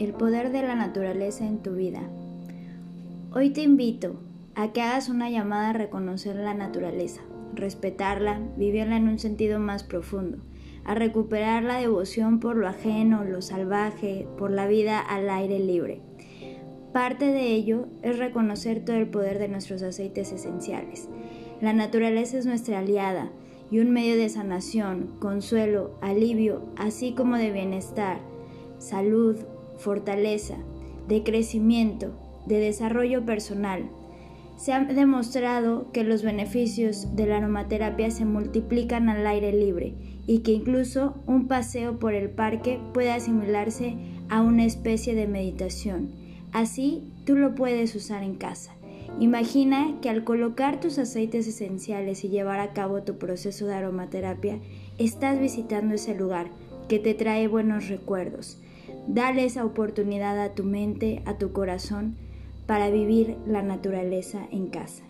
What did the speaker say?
el poder de la naturaleza en tu vida. Hoy te invito a que hagas una llamada a reconocer la naturaleza, respetarla, vivirla en un sentido más profundo, a recuperar la devoción por lo ajeno, lo salvaje, por la vida al aire libre. Parte de ello es reconocer todo el poder de nuestros aceites esenciales. La naturaleza es nuestra aliada y un medio de sanación, consuelo, alivio, así como de bienestar, salud, fortaleza, de crecimiento, de desarrollo personal. Se ha demostrado que los beneficios de la aromaterapia se multiplican al aire libre y que incluso un paseo por el parque puede asimilarse a una especie de meditación. Así tú lo puedes usar en casa. Imagina que al colocar tus aceites esenciales y llevar a cabo tu proceso de aromaterapia, estás visitando ese lugar que te trae buenos recuerdos. Dale esa oportunidad a tu mente, a tu corazón, para vivir la naturaleza en casa.